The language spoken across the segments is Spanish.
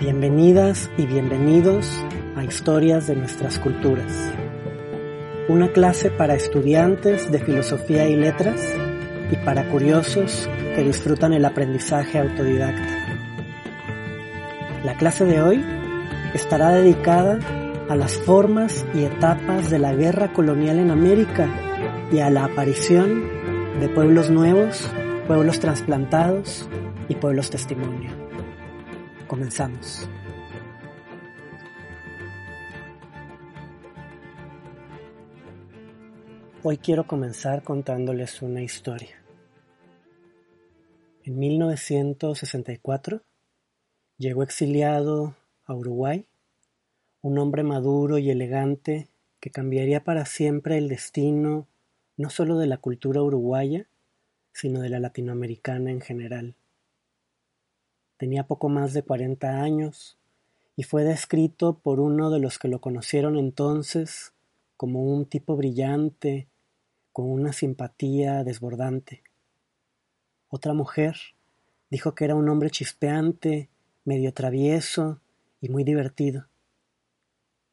Bienvenidas y bienvenidos a Historias de nuestras culturas. Una clase para estudiantes de filosofía y letras y para curiosos que disfrutan el aprendizaje autodidacta. La clase de hoy estará dedicada a las formas y etapas de la guerra colonial en América y a la aparición de pueblos nuevos, pueblos trasplantados y pueblos testimonio. Comenzamos. Hoy quiero comenzar contándoles una historia. En 1964 llegó exiliado a Uruguay un hombre maduro y elegante que cambiaría para siempre el destino no solo de la cultura uruguaya, sino de la latinoamericana en general. Tenía poco más de cuarenta años y fue descrito por uno de los que lo conocieron entonces como un tipo brillante, con una simpatía desbordante. Otra mujer dijo que era un hombre chispeante, medio travieso y muy divertido.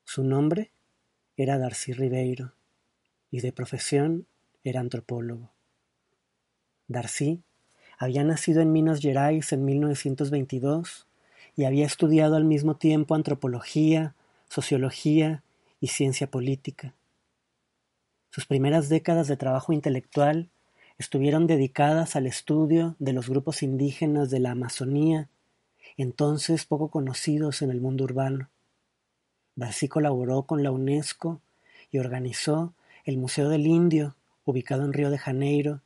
Su nombre era Darcy Ribeiro y de profesión era antropólogo. Darcy había nacido en Minas Gerais en 1922 y había estudiado al mismo tiempo antropología, sociología y ciencia política. Sus primeras décadas de trabajo intelectual estuvieron dedicadas al estudio de los grupos indígenas de la Amazonía, entonces poco conocidos en el mundo urbano. Darcy colaboró con la UNESCO y organizó el Museo del Indio, ubicado en Río de Janeiro,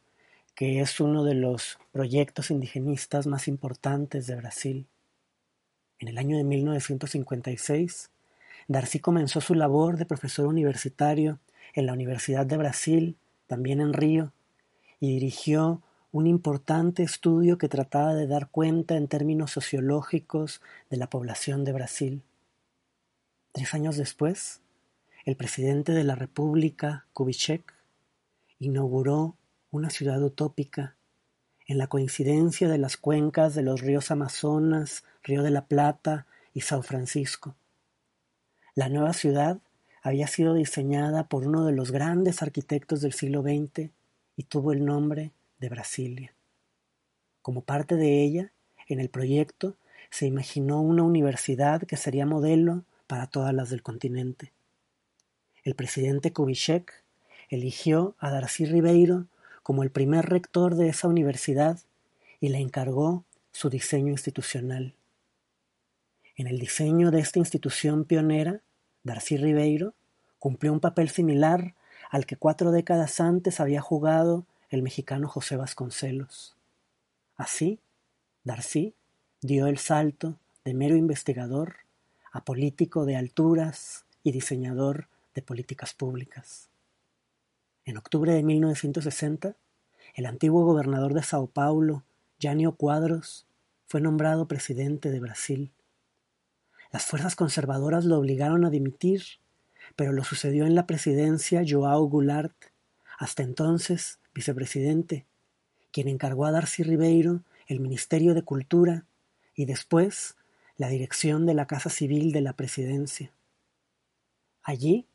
que es uno de los proyectos indigenistas más importantes de Brasil. En el año de 1956, Darcy comenzó su labor de profesor universitario en la Universidad de Brasil, también en Río, y dirigió un importante estudio que trataba de dar cuenta en términos sociológicos de la población de Brasil. Tres años después, el presidente de la República, Kubitschek, inauguró una ciudad utópica en la coincidencia de las cuencas de los ríos Amazonas, Río de la Plata y San Francisco. La nueva ciudad había sido diseñada por uno de los grandes arquitectos del siglo XX y tuvo el nombre de Brasilia. Como parte de ella, en el proyecto se imaginó una universidad que sería modelo para todas las del continente. El presidente Kubitschek eligió a Darcy Ribeiro como el primer rector de esa universidad y le encargó su diseño institucional. En el diseño de esta institución pionera, Darcy Ribeiro cumplió un papel similar al que cuatro décadas antes había jugado el mexicano José Vasconcelos. Así, Darcy dio el salto de mero investigador a político de alturas y diseñador de políticas públicas. En octubre de 1960, el antiguo gobernador de Sao Paulo, Jânio Quadros, fue nombrado presidente de Brasil. Las fuerzas conservadoras lo obligaron a dimitir, pero lo sucedió en la presidencia João Goulart, hasta entonces vicepresidente, quien encargó a Darcy Ribeiro el Ministerio de Cultura y después la dirección de la Casa Civil de la Presidencia. Allí,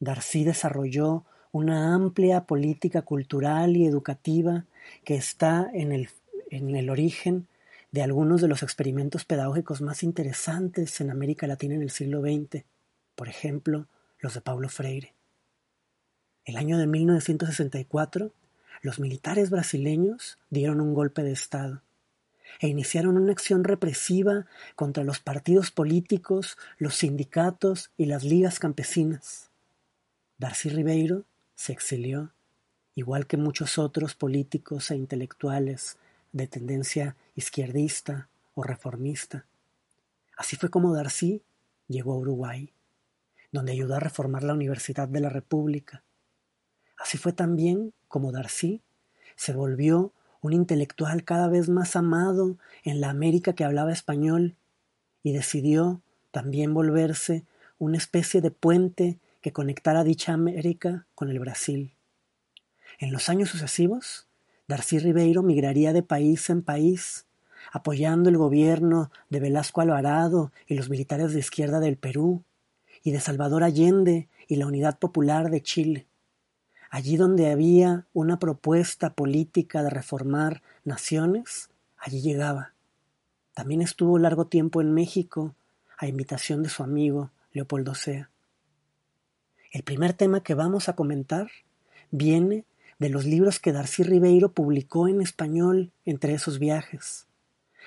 Darcy desarrolló una amplia política cultural y educativa que está en el, en el origen de algunos de los experimentos pedagógicos más interesantes en América Latina en el siglo XX, por ejemplo, los de Paulo Freire. El año de 1964, los militares brasileños dieron un golpe de Estado e iniciaron una acción represiva contra los partidos políticos, los sindicatos y las ligas campesinas. Darcy Ribeiro se exilió, igual que muchos otros políticos e intelectuales de tendencia izquierdista o reformista. Así fue como Darcy llegó a Uruguay, donde ayudó a reformar la Universidad de la República. Así fue también como Darcy se volvió un intelectual cada vez más amado en la América que hablaba español y decidió también volverse una especie de puente que conectara dicha América con el Brasil. En los años sucesivos, Darcy Ribeiro migraría de país en país, apoyando el gobierno de Velasco Alvarado y los militares de izquierda del Perú, y de Salvador Allende y la Unidad Popular de Chile. Allí donde había una propuesta política de reformar naciones, allí llegaba. También estuvo largo tiempo en México, a invitación de su amigo Leopoldo Sea. El primer tema que vamos a comentar viene de los libros que Darcy Ribeiro publicó en español entre esos viajes,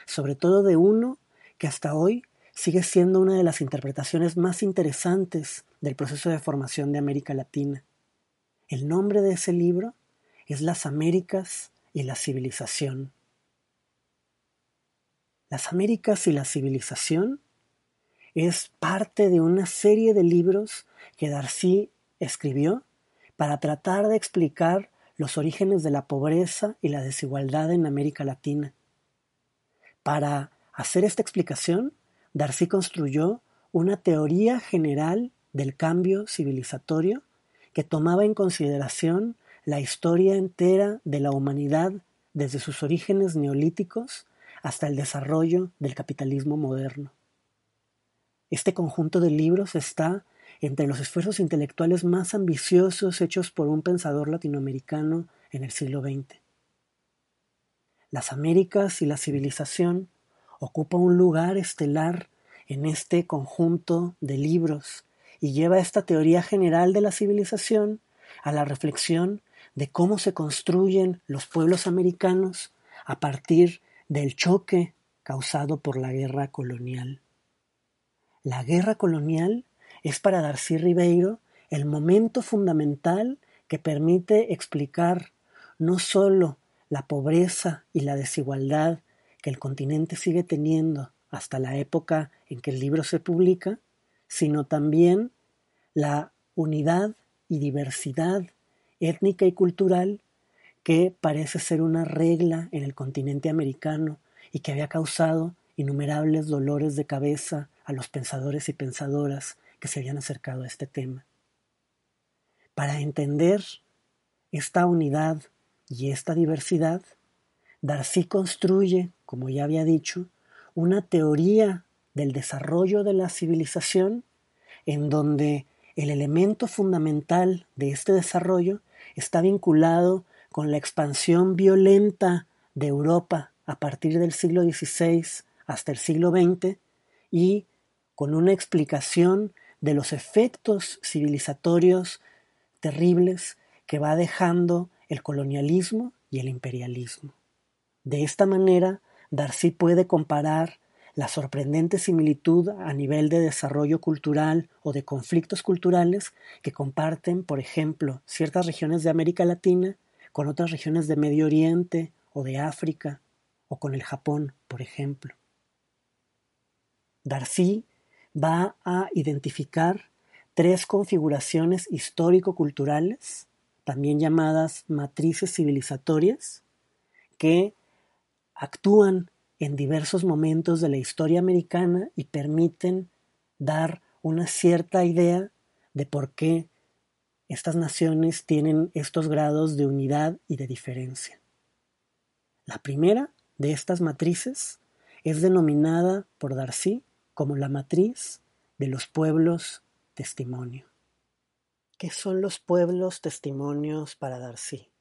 sobre todo de uno que hasta hoy sigue siendo una de las interpretaciones más interesantes del proceso de formación de América Latina. El nombre de ese libro es Las Américas y la civilización. Las Américas y la civilización es parte de una serie de libros que Darcy escribió para tratar de explicar los orígenes de la pobreza y la desigualdad en América Latina. Para hacer esta explicación, Darcy construyó una teoría general del cambio civilizatorio que tomaba en consideración la historia entera de la humanidad desde sus orígenes neolíticos hasta el desarrollo del capitalismo moderno. Este conjunto de libros está entre los esfuerzos intelectuales más ambiciosos hechos por un pensador latinoamericano en el siglo XX. Las Américas y la civilización ocupa un lugar estelar en este conjunto de libros y lleva esta teoría general de la civilización a la reflexión de cómo se construyen los pueblos americanos a partir del choque causado por la guerra colonial. La guerra colonial es para Darcy Ribeiro el momento fundamental que permite explicar no sólo la pobreza y la desigualdad que el continente sigue teniendo hasta la época en que el libro se publica, sino también la unidad y diversidad étnica y cultural que parece ser una regla en el continente americano y que había causado innumerables dolores de cabeza a los pensadores y pensadoras que se habían acercado a este tema. Para entender esta unidad y esta diversidad, Darcy construye, como ya había dicho, una teoría del desarrollo de la civilización en donde el elemento fundamental de este desarrollo está vinculado con la expansión violenta de Europa a partir del siglo XVI hasta el siglo XX y con una explicación de los efectos civilizatorios terribles que va dejando el colonialismo y el imperialismo. De esta manera, Darcy puede comparar la sorprendente similitud a nivel de desarrollo cultural o de conflictos culturales que comparten, por ejemplo, ciertas regiones de América Latina con otras regiones de Medio Oriente o de África o con el Japón, por ejemplo. Darcy va a identificar tres configuraciones histórico-culturales, también llamadas matrices civilizatorias, que actúan en diversos momentos de la historia americana y permiten dar una cierta idea de por qué estas naciones tienen estos grados de unidad y de diferencia. La primera de estas matrices es denominada por Darcy como la matriz de los pueblos testimonio. ¿Qué son los pueblos testimonios para Darcy?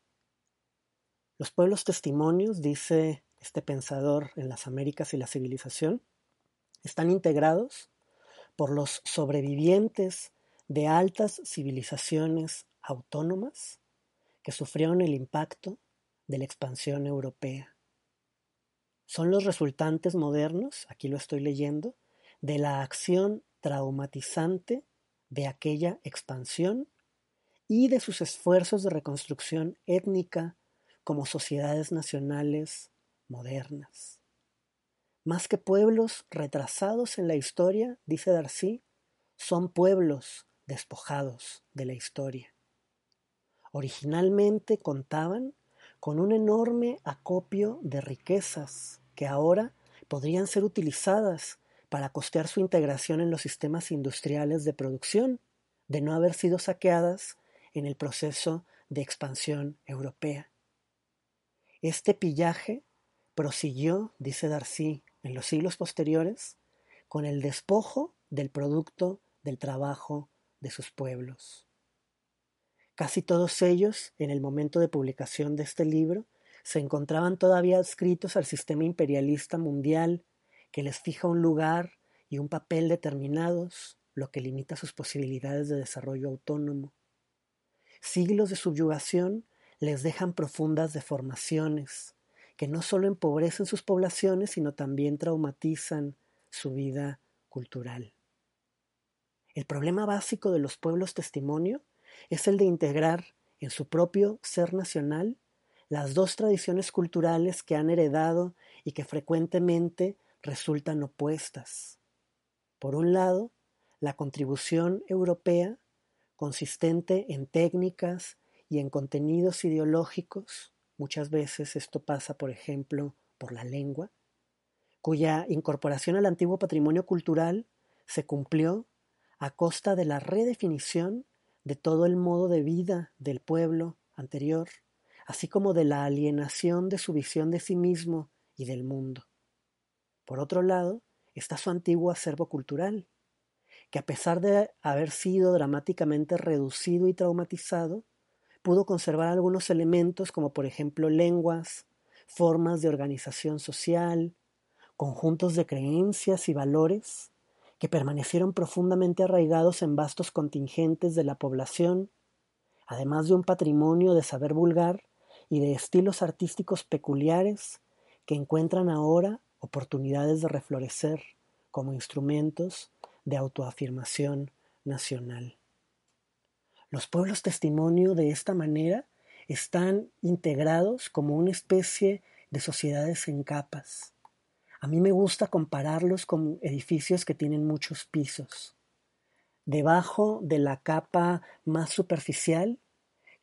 Los pueblos testimonios, dice este pensador en las Américas y la civilización, están integrados por los sobrevivientes de altas civilizaciones autónomas que sufrieron el impacto de la expansión europea. Son los resultantes modernos, aquí lo estoy leyendo, de la acción traumatizante de aquella expansión y de sus esfuerzos de reconstrucción étnica como sociedades nacionales modernas. Más que pueblos retrasados en la historia, dice Darcy, son pueblos despojados de la historia. Originalmente contaban con un enorme acopio de riquezas que ahora podrían ser utilizadas para costear su integración en los sistemas industriales de producción, de no haber sido saqueadas en el proceso de expansión europea. Este pillaje prosiguió, dice Darcy, en los siglos posteriores, con el despojo del producto del trabajo de sus pueblos. Casi todos ellos, en el momento de publicación de este libro, se encontraban todavía adscritos al sistema imperialista mundial que les fija un lugar y un papel determinados, lo que limita sus posibilidades de desarrollo autónomo. Siglos de subyugación les dejan profundas deformaciones, que no solo empobrecen sus poblaciones, sino también traumatizan su vida cultural. El problema básico de los pueblos testimonio es el de integrar en su propio ser nacional las dos tradiciones culturales que han heredado y que frecuentemente resultan opuestas. Por un lado, la contribución europea, consistente en técnicas y en contenidos ideológicos, muchas veces esto pasa, por ejemplo, por la lengua, cuya incorporación al antiguo patrimonio cultural se cumplió a costa de la redefinición de todo el modo de vida del pueblo anterior, así como de la alienación de su visión de sí mismo y del mundo. Por otro lado, está su antiguo acervo cultural, que a pesar de haber sido dramáticamente reducido y traumatizado, pudo conservar algunos elementos como por ejemplo lenguas, formas de organización social, conjuntos de creencias y valores que permanecieron profundamente arraigados en vastos contingentes de la población, además de un patrimonio de saber vulgar y de estilos artísticos peculiares que encuentran ahora oportunidades de reflorecer como instrumentos de autoafirmación nacional. Los pueblos testimonio de esta manera están integrados como una especie de sociedades en capas. A mí me gusta compararlos con edificios que tienen muchos pisos. Debajo de la capa más superficial,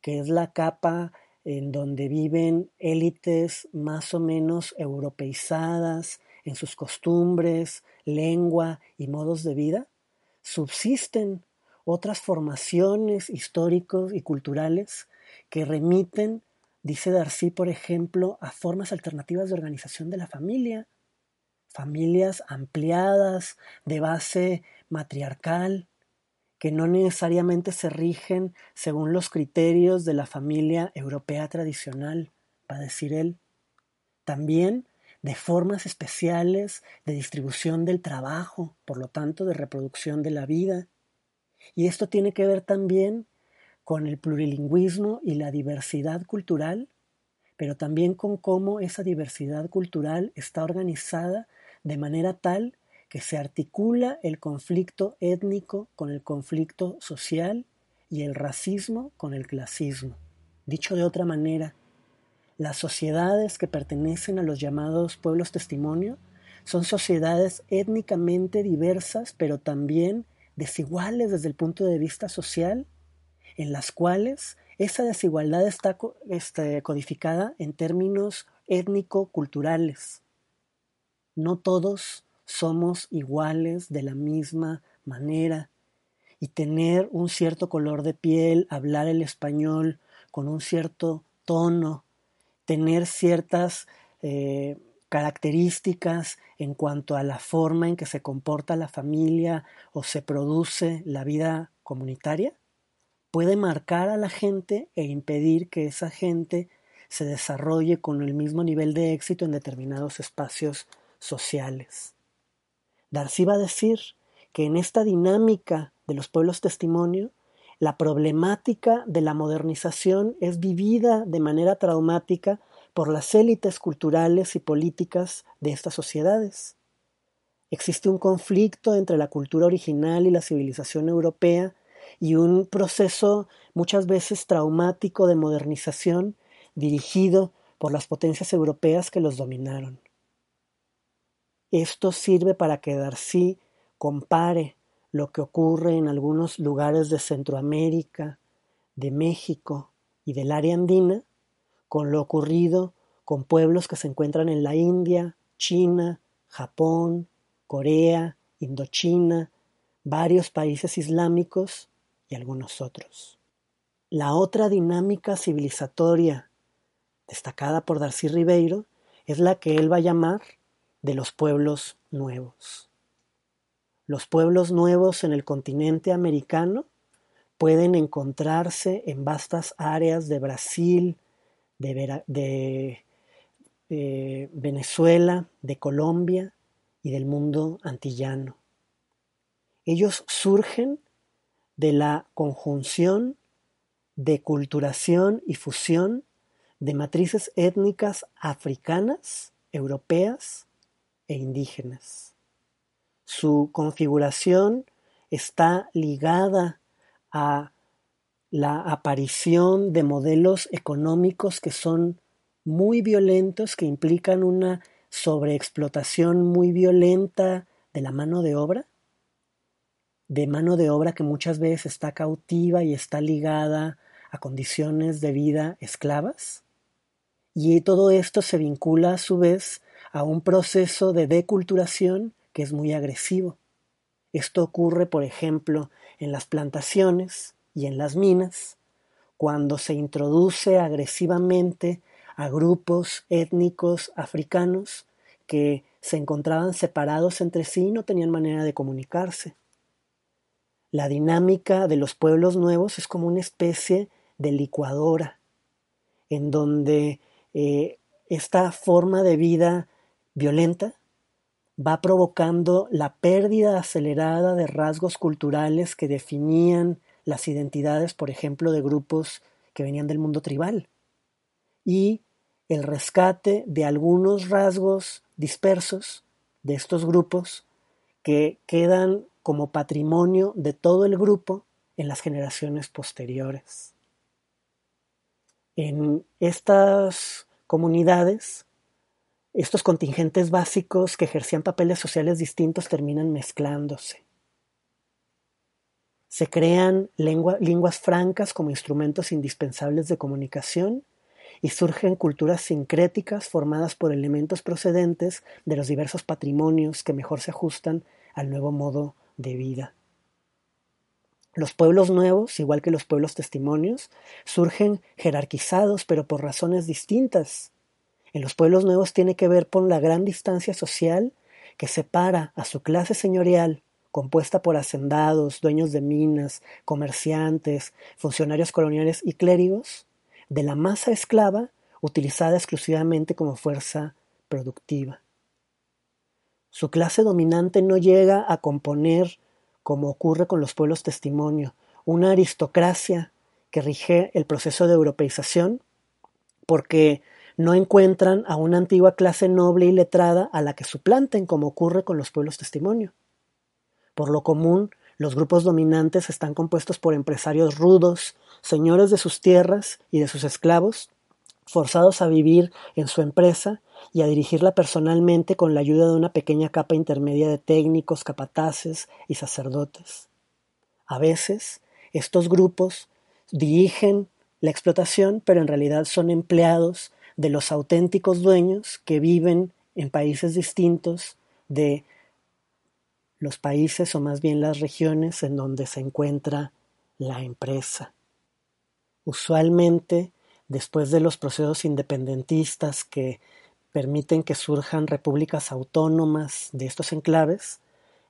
que es la capa en donde viven élites más o menos europeizadas en sus costumbres, lengua y modos de vida, subsisten otras formaciones históricos y culturales que remiten, dice Darcy, por ejemplo, a formas alternativas de organización de la familia, familias ampliadas de base matriarcal, que no necesariamente se rigen según los criterios de la familia europea tradicional, va a decir él. También de formas especiales de distribución del trabajo, por lo tanto de reproducción de la vida, y esto tiene que ver también con el plurilingüismo y la diversidad cultural, pero también con cómo esa diversidad cultural está organizada de manera tal que se articula el conflicto étnico con el conflicto social y el racismo con el clasismo. Dicho de otra manera, las sociedades que pertenecen a los llamados pueblos testimonio son sociedades étnicamente diversas, pero también desiguales desde el punto de vista social, en las cuales esa desigualdad está este, codificada en términos étnico-culturales. No todos somos iguales de la misma manera y tener un cierto color de piel, hablar el español con un cierto tono, tener ciertas eh, características en cuanto a la forma en que se comporta la familia o se produce la vida comunitaria, puede marcar a la gente e impedir que esa gente se desarrolle con el mismo nivel de éxito en determinados espacios sociales. Darcy va a decir que en esta dinámica de los pueblos testimonio, la problemática de la modernización es vivida de manera traumática por las élites culturales y políticas de estas sociedades. Existe un conflicto entre la cultura original y la civilización europea y un proceso muchas veces traumático de modernización dirigido por las potencias europeas que los dominaron. Esto sirve para que Darcy compare lo que ocurre en algunos lugares de Centroamérica, de México y del área andina con lo ocurrido con pueblos que se encuentran en la India, China, Japón, Corea, Indochina, varios países islámicos y algunos otros. La otra dinámica civilizatoria destacada por Darcy Ribeiro es la que él va a llamar de los pueblos nuevos. Los pueblos nuevos en el continente americano pueden encontrarse en vastas áreas de Brasil, de, Venezuela, de Colombia y del mundo antillano. Ellos surgen de la conjunción de culturación y fusión de matrices étnicas africanas, europeas e indígenas. Su configuración está ligada a la aparición de modelos económicos que son muy violentos, que implican una sobreexplotación muy violenta de la mano de obra, de mano de obra que muchas veces está cautiva y está ligada a condiciones de vida esclavas. Y todo esto se vincula a su vez a un proceso de deculturación que es muy agresivo. Esto ocurre, por ejemplo, en las plantaciones y en las minas, cuando se introduce agresivamente a grupos étnicos africanos que se encontraban separados entre sí y no tenían manera de comunicarse. La dinámica de los pueblos nuevos es como una especie de licuadora, en donde eh, esta forma de vida violenta va provocando la pérdida acelerada de rasgos culturales que definían las identidades, por ejemplo, de grupos que venían del mundo tribal, y el rescate de algunos rasgos dispersos de estos grupos que quedan como patrimonio de todo el grupo en las generaciones posteriores. En estas comunidades estos contingentes básicos que ejercían papeles sociales distintos terminan mezclándose. Se crean lenguas francas como instrumentos indispensables de comunicación y surgen culturas sincréticas formadas por elementos procedentes de los diversos patrimonios que mejor se ajustan al nuevo modo de vida. Los pueblos nuevos, igual que los pueblos testimonios, surgen jerarquizados pero por razones distintas en los pueblos nuevos tiene que ver con la gran distancia social que separa a su clase señorial, compuesta por hacendados, dueños de minas, comerciantes, funcionarios coloniales y clérigos, de la masa esclava utilizada exclusivamente como fuerza productiva. Su clase dominante no llega a componer, como ocurre con los pueblos testimonio, una aristocracia que rige el proceso de europeización, porque no encuentran a una antigua clase noble y letrada a la que suplanten, como ocurre con los pueblos testimonio. Por lo común, los grupos dominantes están compuestos por empresarios rudos, señores de sus tierras y de sus esclavos, forzados a vivir en su empresa y a dirigirla personalmente con la ayuda de una pequeña capa intermedia de técnicos, capataces y sacerdotes. A veces, estos grupos dirigen la explotación, pero en realidad son empleados de los auténticos dueños que viven en países distintos de los países o más bien las regiones en donde se encuentra la empresa. Usualmente, después de los procesos independentistas que permiten que surjan repúblicas autónomas de estos enclaves,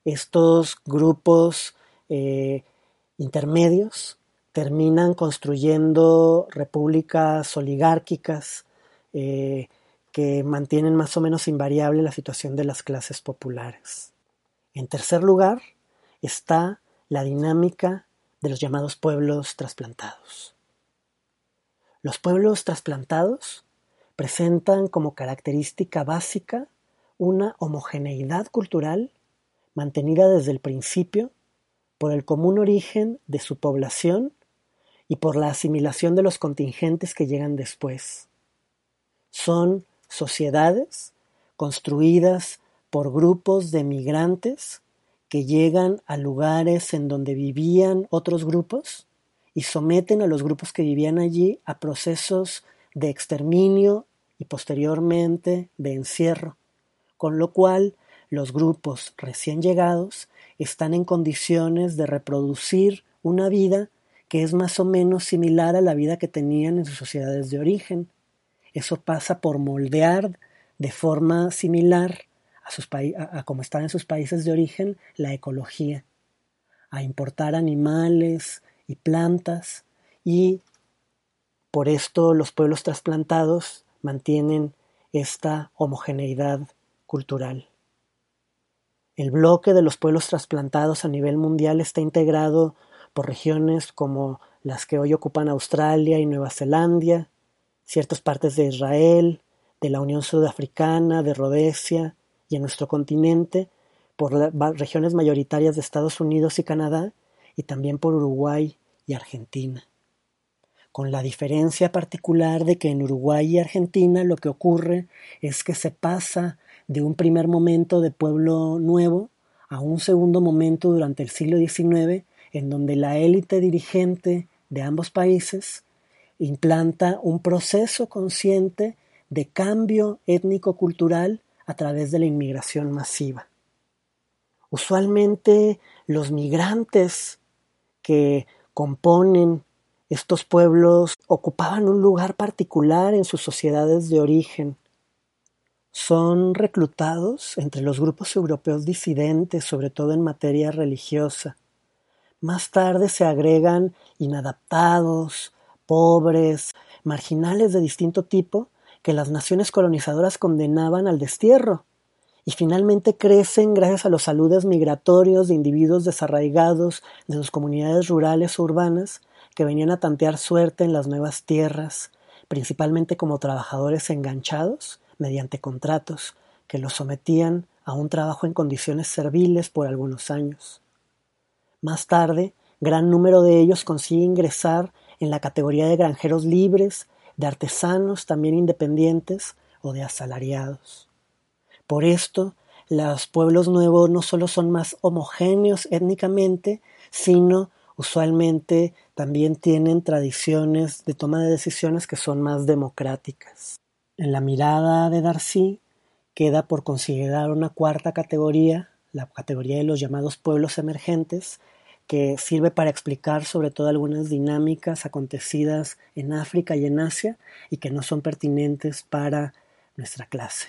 estos grupos eh, intermedios terminan construyendo repúblicas oligárquicas eh, que mantienen más o menos invariable la situación de las clases populares. En tercer lugar está la dinámica de los llamados pueblos trasplantados. Los pueblos trasplantados presentan como característica básica una homogeneidad cultural mantenida desde el principio por el común origen de su población y por la asimilación de los contingentes que llegan después son sociedades construidas por grupos de migrantes que llegan a lugares en donde vivían otros grupos y someten a los grupos que vivían allí a procesos de exterminio y posteriormente de encierro, con lo cual los grupos recién llegados están en condiciones de reproducir una vida que es más o menos similar a la vida que tenían en sus sociedades de origen, eso pasa por moldear de forma similar a, sus a, como están en sus países de origen la ecología, a importar animales y plantas y por esto los pueblos trasplantados mantienen esta homogeneidad cultural. El bloque de los pueblos trasplantados a nivel mundial está integrado por regiones como las que hoy ocupan Australia y Nueva Zelanda, ciertas partes de Israel, de la Unión Sudafricana, de Rhodesia y en nuestro continente por las regiones mayoritarias de Estados Unidos y Canadá y también por Uruguay y Argentina. Con la diferencia particular de que en Uruguay y Argentina lo que ocurre es que se pasa de un primer momento de pueblo nuevo a un segundo momento durante el siglo XIX en donde la élite dirigente de ambos países implanta un proceso consciente de cambio étnico-cultural a través de la inmigración masiva. Usualmente los migrantes que componen estos pueblos ocupaban un lugar particular en sus sociedades de origen. Son reclutados entre los grupos europeos disidentes, sobre todo en materia religiosa. Más tarde se agregan inadaptados, pobres, marginales de distinto tipo que las naciones colonizadoras condenaban al destierro, y finalmente crecen gracias a los saludos migratorios de individuos desarraigados de sus comunidades rurales o urbanas que venían a tantear suerte en las nuevas tierras, principalmente como trabajadores enganchados mediante contratos que los sometían a un trabajo en condiciones serviles por algunos años. Más tarde, gran número de ellos consigue ingresar en la categoría de granjeros libres, de artesanos también independientes o de asalariados. Por esto, los pueblos nuevos no solo son más homogéneos étnicamente, sino usualmente también tienen tradiciones de toma de decisiones que son más democráticas. En la mirada de Darcy queda por considerar una cuarta categoría, la categoría de los llamados pueblos emergentes, que sirve para explicar sobre todo algunas dinámicas acontecidas en África y en Asia y que no son pertinentes para nuestra clase.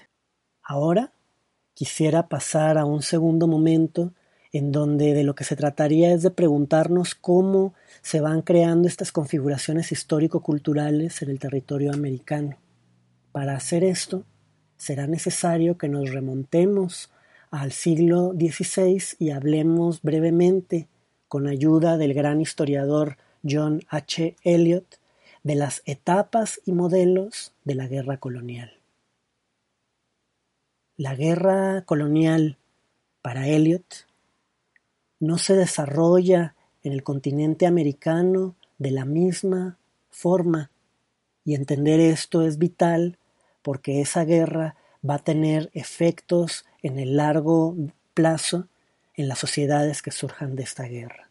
Ahora quisiera pasar a un segundo momento en donde de lo que se trataría es de preguntarnos cómo se van creando estas configuraciones histórico-culturales en el territorio americano. Para hacer esto, será necesario que nos remontemos al siglo XVI y hablemos brevemente con ayuda del gran historiador John H. Eliot, de las etapas y modelos de la guerra colonial. La guerra colonial, para Eliot, no se desarrolla en el continente americano de la misma forma, y entender esto es vital porque esa guerra va a tener efectos en el largo plazo en las sociedades que surjan de esta guerra.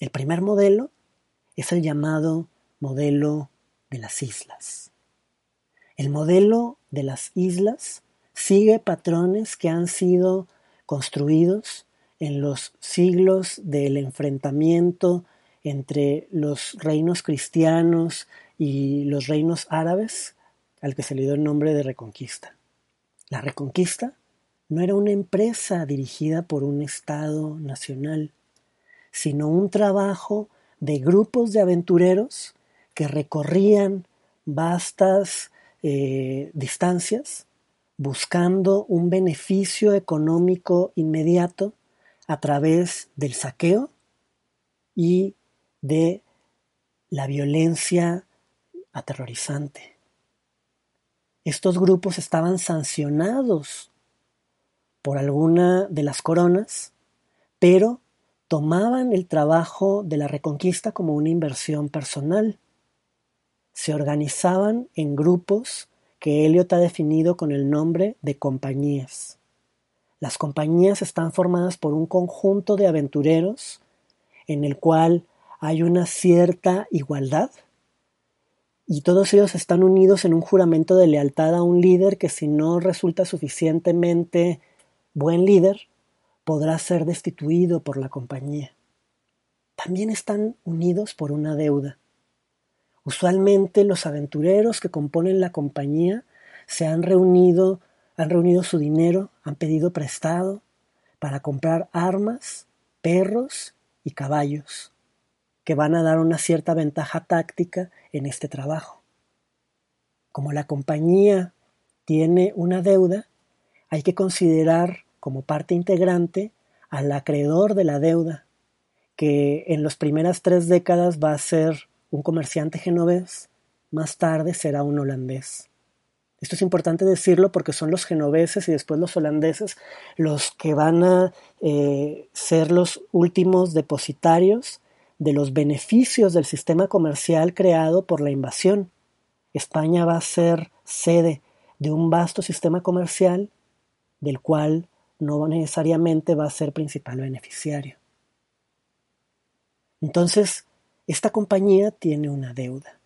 El primer modelo es el llamado modelo de las islas. El modelo de las islas sigue patrones que han sido construidos en los siglos del enfrentamiento entre los reinos cristianos y los reinos árabes, al que se le dio el nombre de Reconquista. La Reconquista no era una empresa dirigida por un Estado nacional, sino un trabajo de grupos de aventureros que recorrían vastas eh, distancias buscando un beneficio económico inmediato a través del saqueo y de la violencia aterrorizante. Estos grupos estaban sancionados por alguna de las coronas, pero tomaban el trabajo de la reconquista como una inversión personal. Se organizaban en grupos que Eliot ha definido con el nombre de compañías. Las compañías están formadas por un conjunto de aventureros en el cual hay una cierta igualdad y todos ellos están unidos en un juramento de lealtad a un líder que si no resulta suficientemente buen líder, podrá ser destituido por la compañía. También están unidos por una deuda. Usualmente los aventureros que componen la compañía se han reunido, han reunido su dinero, han pedido prestado para comprar armas, perros y caballos, que van a dar una cierta ventaja táctica en este trabajo. Como la compañía tiene una deuda, hay que considerar como parte integrante al acreedor de la deuda, que en las primeras tres décadas va a ser un comerciante genovés, más tarde será un holandés. Esto es importante decirlo porque son los genoveses y después los holandeses los que van a eh, ser los últimos depositarios de los beneficios del sistema comercial creado por la invasión. España va a ser sede de un vasto sistema comercial del cual no necesariamente va a ser principal beneficiario. Entonces, esta compañía tiene una deuda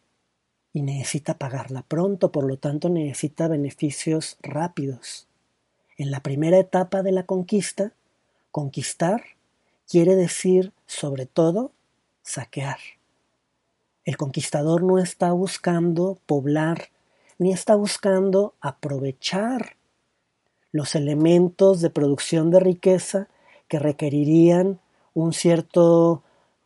y necesita pagarla pronto, por lo tanto necesita beneficios rápidos. En la primera etapa de la conquista, conquistar quiere decir, sobre todo, saquear. El conquistador no está buscando poblar, ni está buscando aprovechar los elementos de producción de riqueza que requerirían un cierto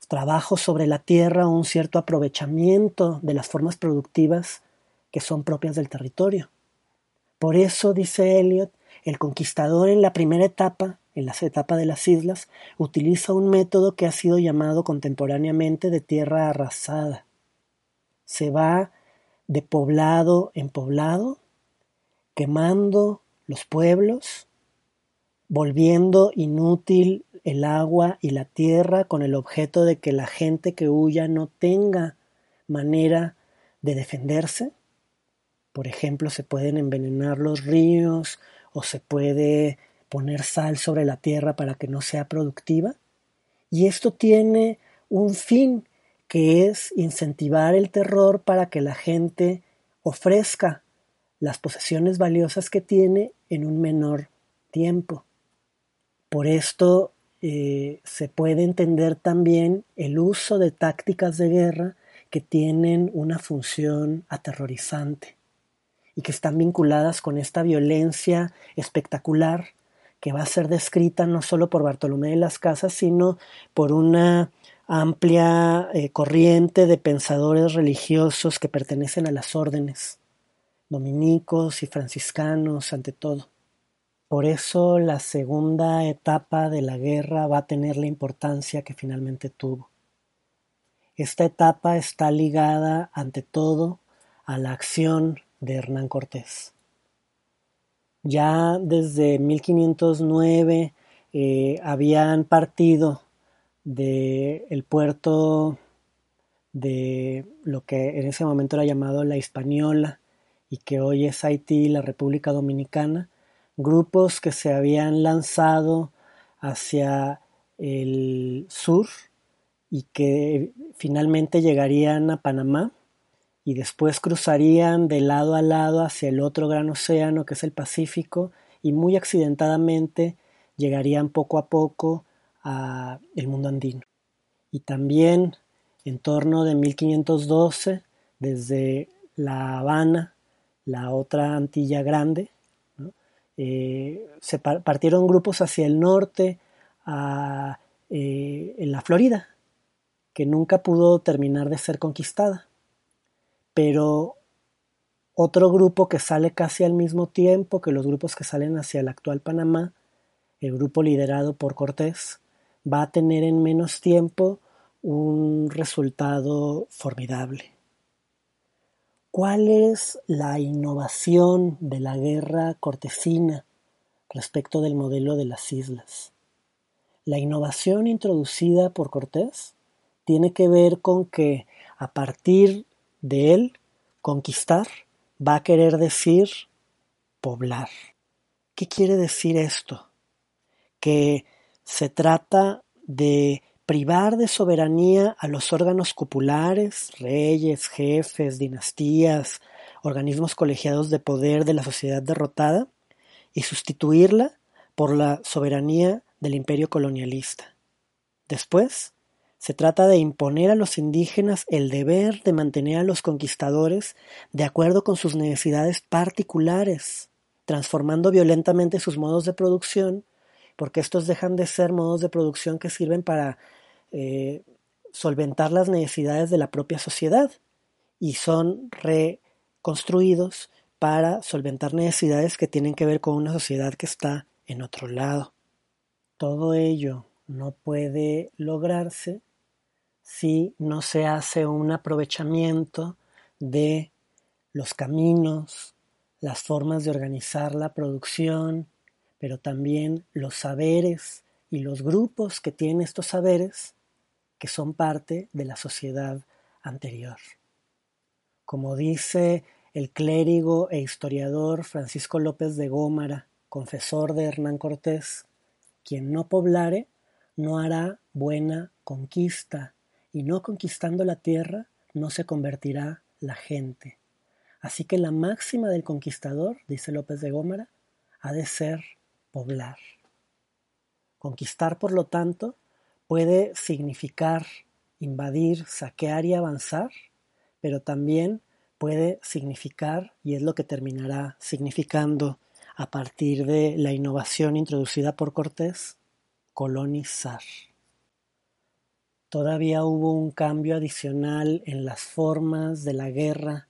trabajo sobre la tierra, un cierto aprovechamiento de las formas productivas que son propias del territorio. Por eso, dice Eliot, el conquistador en la primera etapa, en la etapa de las islas, utiliza un método que ha sido llamado contemporáneamente de tierra arrasada. Se va de poblado en poblado, quemando los pueblos, volviendo inútil el agua y la tierra con el objeto de que la gente que huya no tenga manera de defenderse. Por ejemplo, se pueden envenenar los ríos o se puede poner sal sobre la tierra para que no sea productiva. Y esto tiene un fin que es incentivar el terror para que la gente ofrezca las posesiones valiosas que tiene en un menor tiempo. Por esto eh, se puede entender también el uso de tácticas de guerra que tienen una función aterrorizante y que están vinculadas con esta violencia espectacular que va a ser descrita no solo por Bartolomé de las Casas, sino por una amplia eh, corriente de pensadores religiosos que pertenecen a las órdenes, dominicos y franciscanos ante todo. Por eso la segunda etapa de la guerra va a tener la importancia que finalmente tuvo. Esta etapa está ligada ante todo a la acción de Hernán Cortés. Ya desde 1509 eh, habían partido del puerto de lo que en ese momento era llamado la Hispaniola y que hoy es Haití y la República Dominicana, grupos que se habían lanzado hacia el sur y que finalmente llegarían a Panamá y después cruzarían de lado a lado hacia el otro gran océano que es el Pacífico y muy accidentadamente llegarían poco a poco a el mundo andino. Y también en torno de 1512 desde La Habana, la otra Antilla Grande, eh, se partieron grupos hacia el norte, eh, en la Florida, que nunca pudo terminar de ser conquistada. Pero otro grupo que sale casi al mismo tiempo que los grupos que salen hacia el actual Panamá, el grupo liderado por Cortés, va a tener en menos tiempo un resultado formidable. ¿Cuál es la innovación de la guerra cortesina respecto del modelo de las islas? La innovación introducida por Cortés tiene que ver con que a partir de él conquistar va a querer decir poblar. ¿Qué quiere decir esto? Que se trata de privar de soberanía a los órganos cupulares, reyes, jefes, dinastías, organismos colegiados de poder de la sociedad derrotada, y sustituirla por la soberanía del imperio colonialista. Después, Se trata de imponer a los indígenas el deber de mantener a los conquistadores de acuerdo con sus necesidades particulares, transformando violentamente sus modos de producción, porque estos dejan de ser modos de producción que sirven para eh, solventar las necesidades de la propia sociedad y son reconstruidos para solventar necesidades que tienen que ver con una sociedad que está en otro lado. Todo ello no puede lograrse si no se hace un aprovechamiento de los caminos, las formas de organizar la producción, pero también los saberes y los grupos que tienen estos saberes que son parte de la sociedad anterior. Como dice el clérigo e historiador Francisco López de Gómara, confesor de Hernán Cortés, quien no poblare no hará buena conquista y no conquistando la tierra no se convertirá la gente. Así que la máxima del conquistador, dice López de Gómara, ha de ser poblar. Conquistar, por lo tanto, puede significar invadir, saquear y avanzar, pero también puede significar, y es lo que terminará significando a partir de la innovación introducida por Cortés, colonizar. Todavía hubo un cambio adicional en las formas de la guerra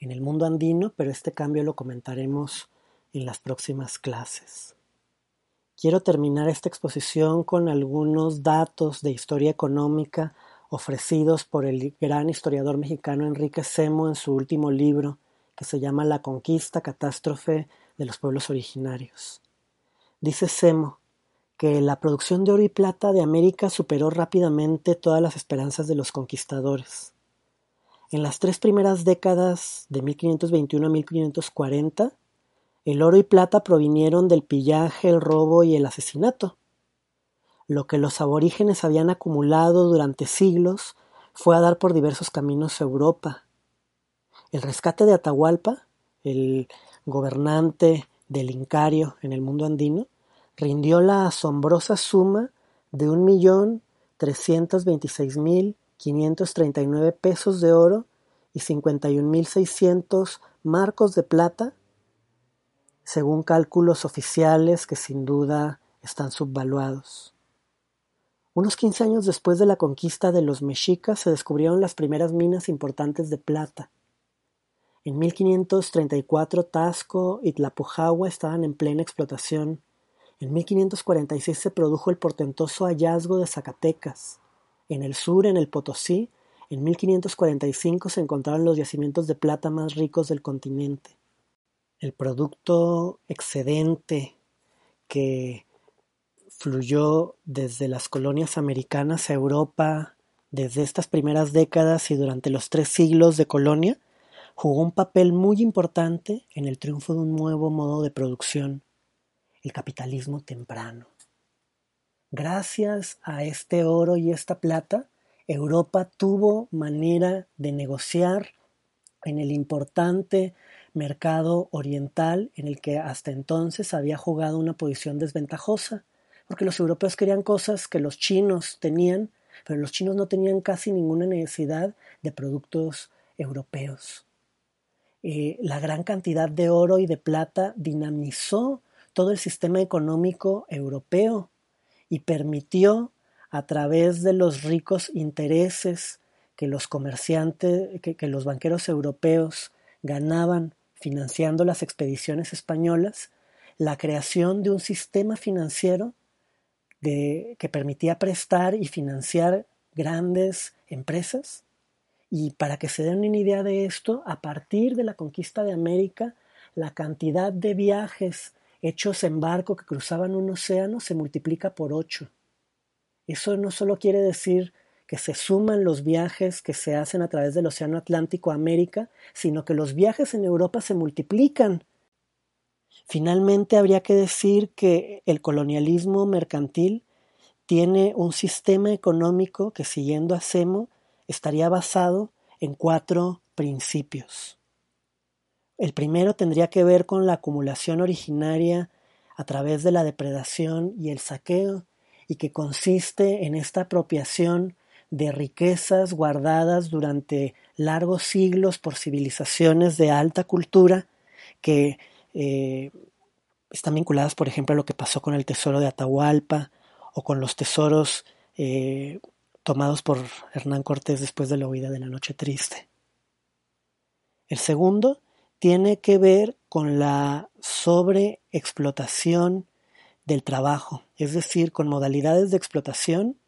en el mundo andino, pero este cambio lo comentaremos en las próximas clases. Quiero terminar esta exposición con algunos datos de historia económica ofrecidos por el gran historiador mexicano Enrique Semo en su último libro, que se llama La conquista, catástrofe de los pueblos originarios. Dice Semo, que la producción de oro y plata de América superó rápidamente todas las esperanzas de los conquistadores. En las tres primeras décadas de 1521 a 1540, el oro y plata provinieron del pillaje, el robo y el asesinato. Lo que los aborígenes habían acumulado durante siglos fue a dar por diversos caminos a Europa. El rescate de Atahualpa, el gobernante del Incario en el mundo andino, rindió la asombrosa suma de un millón trescientos veintiséis mil quinientos treinta y nueve pesos de oro y cincuenta y un mil seiscientos marcos de plata, según cálculos oficiales que sin duda están subvaluados. Unos quince años después de la conquista de los mexicas se descubrieron las primeras minas importantes de plata. En 1534 Tasco y Tlapujahua estaban en plena explotación en 1546 se produjo el portentoso hallazgo de Zacatecas. En el sur, en el Potosí, en 1545 se encontraron los yacimientos de plata más ricos del continente. El producto excedente que fluyó desde las colonias americanas a Europa desde estas primeras décadas y durante los tres siglos de colonia, jugó un papel muy importante en el triunfo de un nuevo modo de producción el capitalismo temprano. Gracias a este oro y esta plata, Europa tuvo manera de negociar en el importante mercado oriental en el que hasta entonces había jugado una posición desventajosa, porque los europeos querían cosas que los chinos tenían, pero los chinos no tenían casi ninguna necesidad de productos europeos. Eh, la gran cantidad de oro y de plata dinamizó todo el sistema económico europeo y permitió a través de los ricos intereses que los comerciantes, que, los banqueros europeos ganaban financiando las expediciones españolas, la creación de un sistema financiero que permitía prestar y financiar grandes empresas. Y para que se den una idea de esto, a partir de la conquista de América, la cantidad de viajes hechos en barco que cruzaban un océano se multiplica por ocho. Eso no solo quiere decir que se suman los viajes que se hacen a través del Océano Atlántico a América, sino que los viajes en Europa se multiplican. Finalmente, habría que decir que el colonialismo mercantil tiene un sistema económico que, siguiendo a Semo, estaría basado en cuatro principios. El primero tendría que ver con la acumulación originaria a través de la depredación y el saqueo, y que consiste en esta apropiación de riquezas guardadas durante largos siglos por civilizaciones de alta cultura que eh, están vinculadas, por ejemplo, a lo que pasó con el tesoro de Atahualpa o con los tesoros eh, tomados por Hernán Cortés después de la huida de la Noche Triste. El segundo tiene que ver con la sobreexplotación del trabajo, es decir, con modalidades de explotación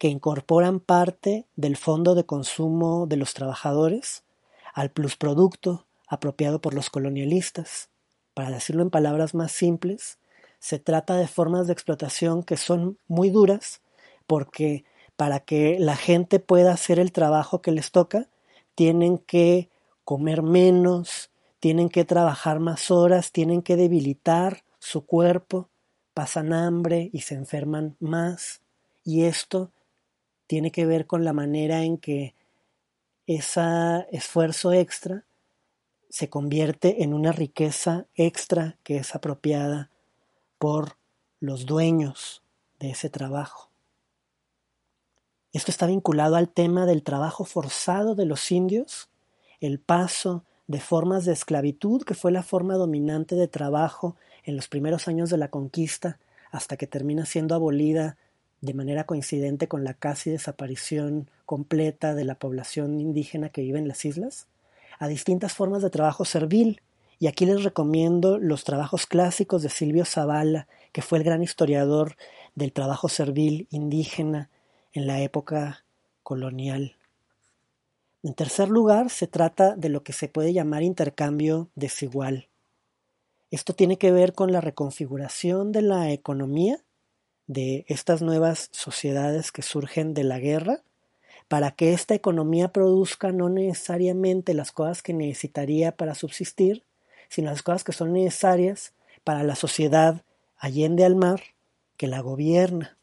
que incorporan parte del fondo de consumo de los trabajadores al plusproducto apropiado por los colonialistas. Para decirlo en palabras más simples, se trata de formas de explotación que son muy duras porque para que la gente pueda hacer el trabajo que les toca, tienen que comer menos, tienen que trabajar más horas, tienen que debilitar su cuerpo, pasan hambre y se enferman más. Y esto tiene que ver con la manera en que ese esfuerzo extra se convierte en una riqueza extra que es apropiada por los dueños de ese trabajo. Esto está vinculado al tema del trabajo forzado de los indios, el paso de formas de esclavitud, que fue la forma dominante de trabajo en los primeros años de la conquista, hasta que termina siendo abolida de manera coincidente con la casi desaparición completa de la población indígena que vive en las islas, a distintas formas de trabajo servil. Y aquí les recomiendo los trabajos clásicos de Silvio Zavala, que fue el gran historiador del trabajo servil indígena en la época colonial. En tercer lugar, se trata de lo que se puede llamar intercambio desigual. Esto tiene que ver con la reconfiguración de la economía de estas nuevas sociedades que surgen de la guerra, para que esta economía produzca no necesariamente las cosas que necesitaría para subsistir, sino las cosas que son necesarias para la sociedad allende al mar que la gobierna.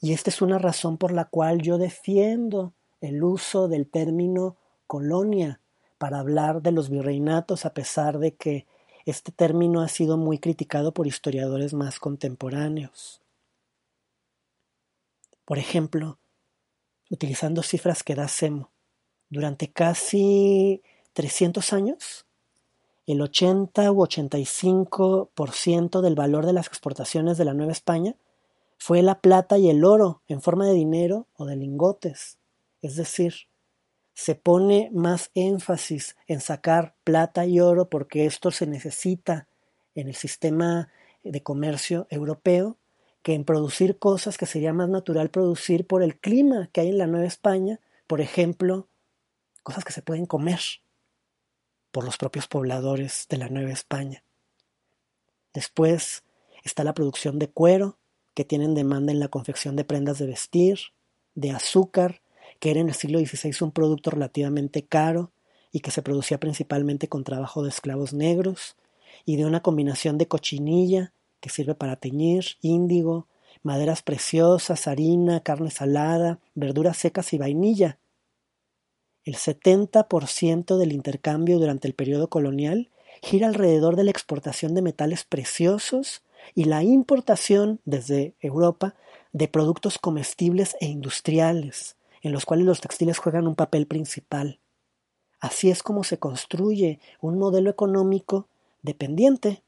Y esta es una razón por la cual yo defiendo el uso del término colonia para hablar de los virreinatos, a pesar de que este término ha sido muy criticado por historiadores más contemporáneos. Por ejemplo, utilizando cifras que da SEMO, durante casi 300 años, el 80 u 85% del valor de las exportaciones de la Nueva España fue la plata y el oro en forma de dinero o de lingotes. Es decir, se pone más énfasis en sacar plata y oro porque esto se necesita en el sistema de comercio europeo que en producir cosas que sería más natural producir por el clima que hay en la Nueva España, por ejemplo, cosas que se pueden comer por los propios pobladores de la Nueva España. Después está la producción de cuero, que tienen demanda en la confección de prendas de vestir, de azúcar, que era en el siglo XVI un producto relativamente caro y que se producía principalmente con trabajo de esclavos negros, y de una combinación de cochinilla, que sirve para teñir, índigo, maderas preciosas, harina, carne salada, verduras secas y vainilla. El 70% del intercambio durante el periodo colonial gira alrededor de la exportación de metales preciosos y la importación desde Europa de productos comestibles e industriales, en los cuales los textiles juegan un papel principal. Así es como se construye un modelo económico dependiente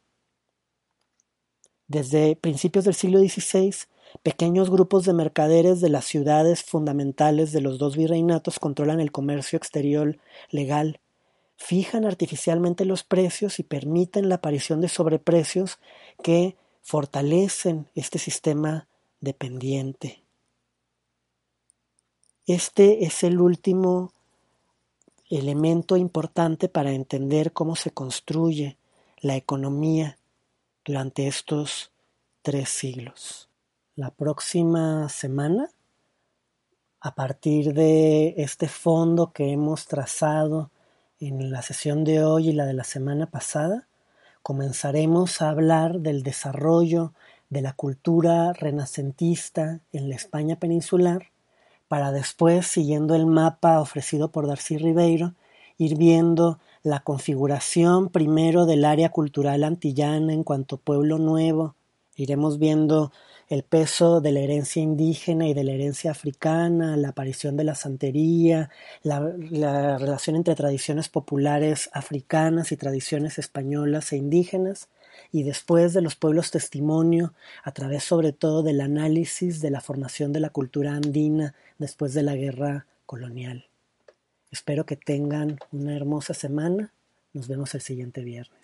desde principios del siglo XVI, pequeños grupos de mercaderes de las ciudades fundamentales de los dos virreinatos controlan el comercio exterior legal, fijan artificialmente los precios y permiten la aparición de sobreprecios que fortalecen este sistema dependiente. Este es el último elemento importante para entender cómo se construye la economía durante estos tres siglos. La próxima semana, a partir de este fondo que hemos trazado en la sesión de hoy y la de la semana pasada, comenzaremos a hablar del desarrollo de la cultura renacentista en la España peninsular, para después, siguiendo el mapa ofrecido por Darcy Ribeiro, ir viendo la configuración primero del área cultural antillana en cuanto pueblo nuevo. Iremos viendo el peso de la herencia indígena y de la herencia africana, la aparición de la santería, la, la, relación entre tradiciones populares africanas y tradiciones españolas e indígenas, y después de los pueblos testimonio, a través sobre todo del análisis de la formación de la cultura andina después de la guerra colonial. Espero que tengan una hermosa semana. Nos vemos el siguiente viernes.